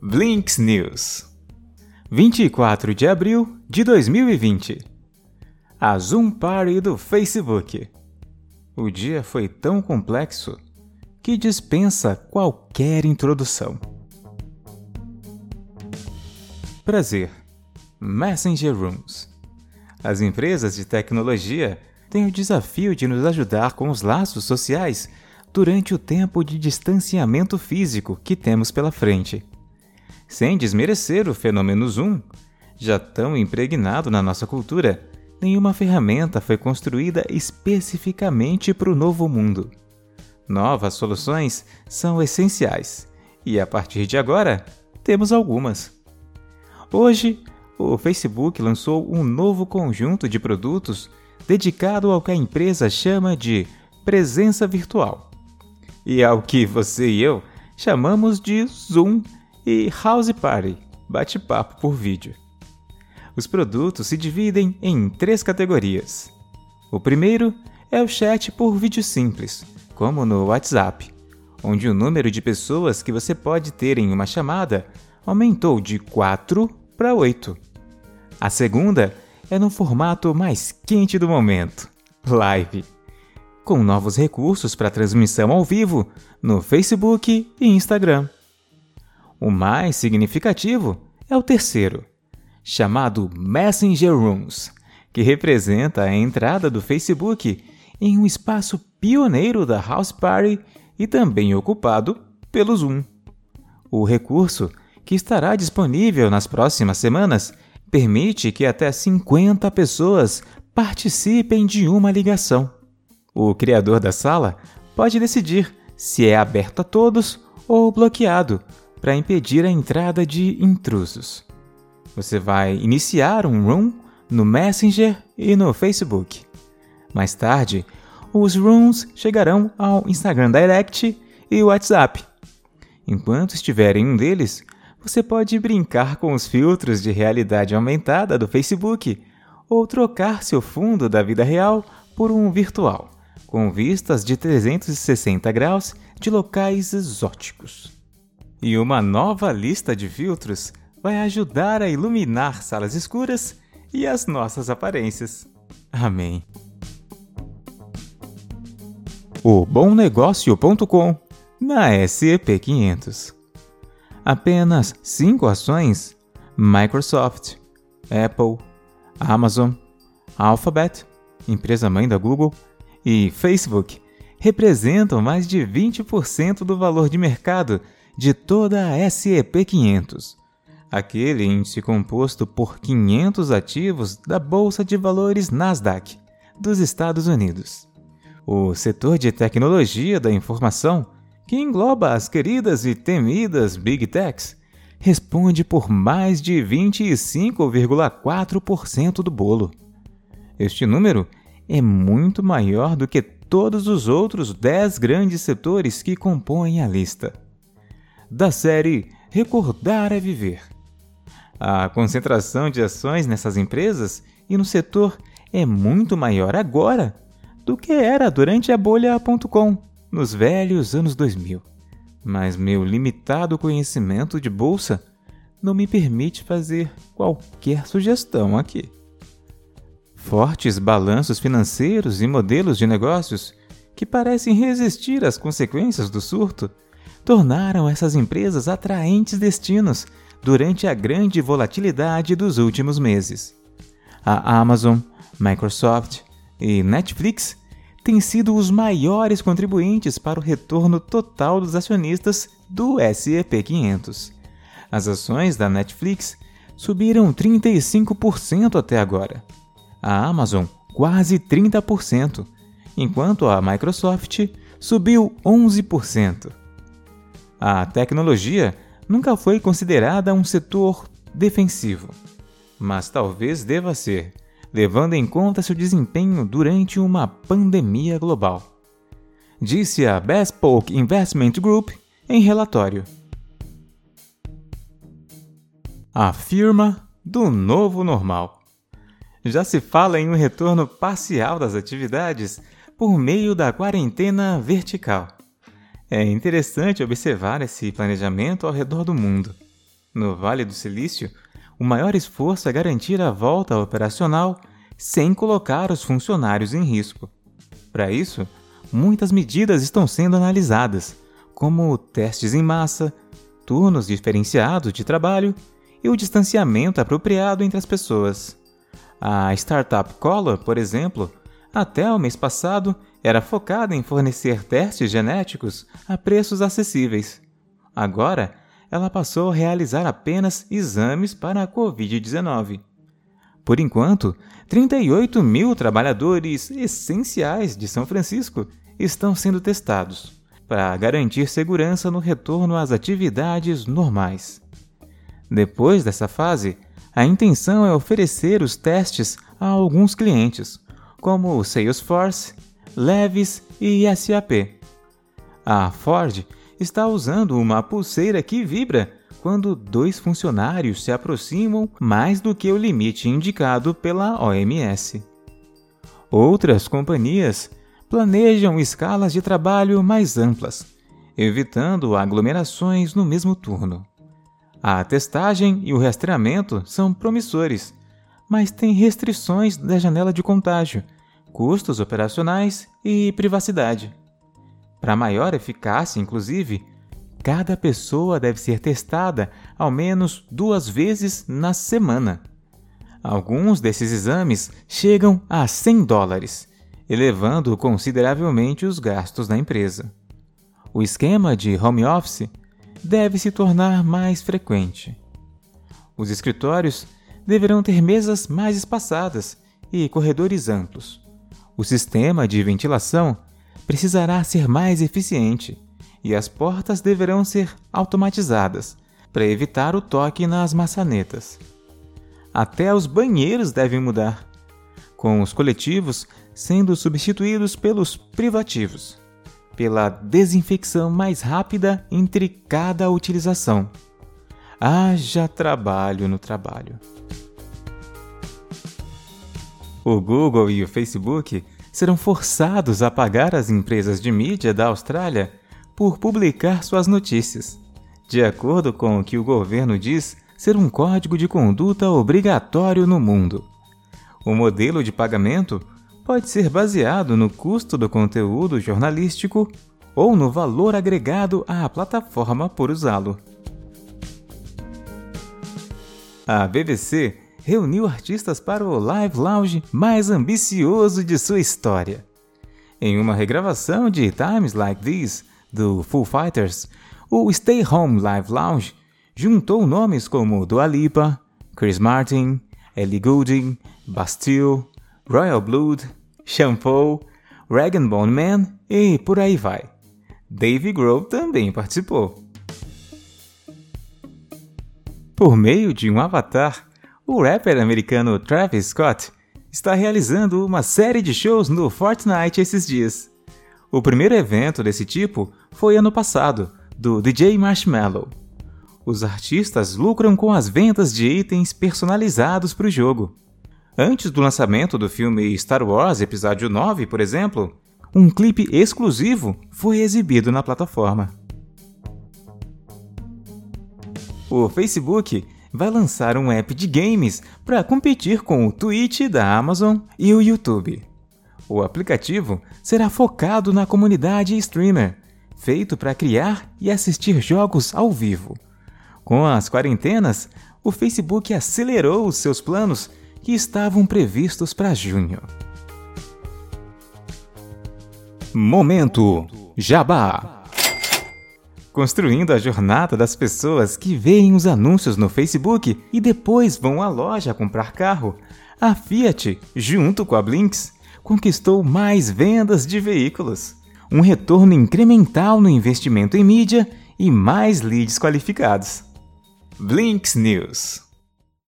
Blinks News. 24 de abril de 2020 A Zoom Party do Facebook. O dia foi tão complexo que dispensa qualquer introdução. Prazer. Messenger Rooms. As empresas de tecnologia têm o desafio de nos ajudar com os laços sociais durante o tempo de distanciamento físico que temos pela frente sem desmerecer o fenômeno Zoom, já tão impregnado na nossa cultura, nenhuma ferramenta foi construída especificamente para o novo mundo. Novas soluções são essenciais e a partir de agora temos algumas. Hoje, o Facebook lançou um novo conjunto de produtos dedicado ao que a empresa chama de presença virtual e ao que você e eu chamamos de Zoom e House Party, bate-papo por vídeo. Os produtos se dividem em três categorias. O primeiro é o chat por vídeo simples, como no WhatsApp, onde o número de pessoas que você pode ter em uma chamada aumentou de 4 para 8. A segunda é no formato mais quente do momento, live, com novos recursos para transmissão ao vivo no Facebook e Instagram. O mais significativo é o terceiro, chamado Messenger Rooms, que representa a entrada do Facebook em um espaço pioneiro da House Party e também ocupado pelo Zoom. O recurso, que estará disponível nas próximas semanas, permite que até 50 pessoas participem de uma ligação. O criador da sala pode decidir se é aberto a todos ou bloqueado para impedir a entrada de intrusos. Você vai iniciar um room no Messenger e no Facebook. Mais tarde, os rooms chegarão ao Instagram Direct e WhatsApp. Enquanto estiver em um deles, você pode brincar com os filtros de realidade aumentada do Facebook ou trocar seu fundo da vida real por um virtual, com vistas de 360 graus de locais exóticos. E uma nova lista de filtros vai ajudar a iluminar salas escuras e as nossas aparências. Amém. O bomnegócio.com na SEP 500. Apenas cinco ações: Microsoft, Apple, Amazon, Alphabet, empresa mãe da Google, e Facebook representam mais de 20% do valor de mercado de toda a SEP 500, aquele índice composto por 500 ativos da Bolsa de Valores Nasdaq dos Estados Unidos. O setor de tecnologia da informação, que engloba as queridas e temidas Big Techs, responde por mais de 25,4% do bolo. Este número é muito maior do que todos os outros 10 grandes setores que compõem a lista da série Recordar é Viver. A concentração de ações nessas empresas e no setor é muito maior agora do que era durante a bolha.com nos velhos anos 2000. Mas meu limitado conhecimento de bolsa não me permite fazer qualquer sugestão aqui. Fortes balanços financeiros e modelos de negócios que parecem resistir às consequências do surto tornaram essas empresas atraentes destinos durante a grande volatilidade dos últimos meses. A Amazon, Microsoft e Netflix têm sido os maiores contribuintes para o retorno total dos acionistas do SEP 500. As ações da Netflix subiram 35% até agora. A Amazon, quase 30%, enquanto a Microsoft subiu 11%. A tecnologia nunca foi considerada um setor defensivo, mas talvez deva ser, levando em conta seu desempenho durante uma pandemia global. Disse a Bespoke Investment Group em relatório. A firma do novo normal. Já se fala em um retorno parcial das atividades por meio da quarentena vertical. É interessante observar esse planejamento ao redor do mundo. No Vale do Silício, o maior esforço é garantir a volta operacional sem colocar os funcionários em risco. Para isso, muitas medidas estão sendo analisadas, como testes em massa, turnos diferenciados de trabalho e o distanciamento apropriado entre as pessoas. A startup Color, por exemplo, até o mês passado era focada em fornecer testes genéticos a preços acessíveis. Agora, ela passou a realizar apenas exames para a Covid-19. Por enquanto, 38 mil trabalhadores essenciais de São Francisco estão sendo testados para garantir segurança no retorno às atividades normais. Depois dessa fase, a intenção é oferecer os testes a alguns clientes, como Salesforce, Levis e SAP. A Ford está usando uma pulseira que vibra quando dois funcionários se aproximam mais do que o limite indicado pela OMS. Outras companhias planejam escalas de trabalho mais amplas, evitando aglomerações no mesmo turno. A testagem e o rastreamento são promissores, mas têm restrições da janela de contágio, custos operacionais e privacidade. Para maior eficácia, inclusive, cada pessoa deve ser testada ao menos duas vezes na semana. Alguns desses exames chegam a 100 dólares, elevando consideravelmente os gastos da empresa. O esquema de home office deve se tornar mais frequente. Os escritórios deverão ter mesas mais espaçadas e corredores amplos. O sistema de ventilação precisará ser mais eficiente e as portas deverão ser automatizadas para evitar o toque nas maçanetas. Até os banheiros devem mudar, com os coletivos sendo substituídos pelos privativos pela desinfecção mais rápida entre cada utilização. Haja trabalho no trabalho. O Google e o Facebook serão forçados a pagar as empresas de mídia da Austrália por publicar suas notícias, de acordo com o que o governo diz ser um código de conduta obrigatório no mundo. O modelo de pagamento pode ser baseado no custo do conteúdo jornalístico ou no valor agregado à plataforma por usá-lo. A BBC reuniu artistas para o live lounge mais ambicioso de sua história. Em uma regravação de Times Like These, do Foo Fighters, o Stay Home Live Lounge juntou nomes como Dua Lipa, Chris Martin, Ellie Goulding, Bastille, Royal Blood, Shampoo, Rag Bone Man e por aí vai. Dave Grohl também participou. Por meio de um avatar, o rapper americano Travis Scott está realizando uma série de shows no Fortnite esses dias. O primeiro evento desse tipo foi ano passado, do DJ Marshmallow. Os artistas lucram com as vendas de itens personalizados para o jogo. Antes do lançamento do filme Star Wars Episódio 9, por exemplo, um clipe exclusivo foi exibido na plataforma. O Facebook vai lançar um app de games para competir com o Twitch da Amazon e o YouTube. O aplicativo será focado na comunidade streamer, feito para criar e assistir jogos ao vivo. Com as quarentenas, o Facebook acelerou os seus planos que estavam previstos para junho. Momento Jabá Construindo a jornada das pessoas que veem os anúncios no Facebook e depois vão à loja comprar carro, a Fiat, junto com a Blinks, conquistou mais vendas de veículos, um retorno incremental no investimento em mídia e mais leads qualificados. Blinks News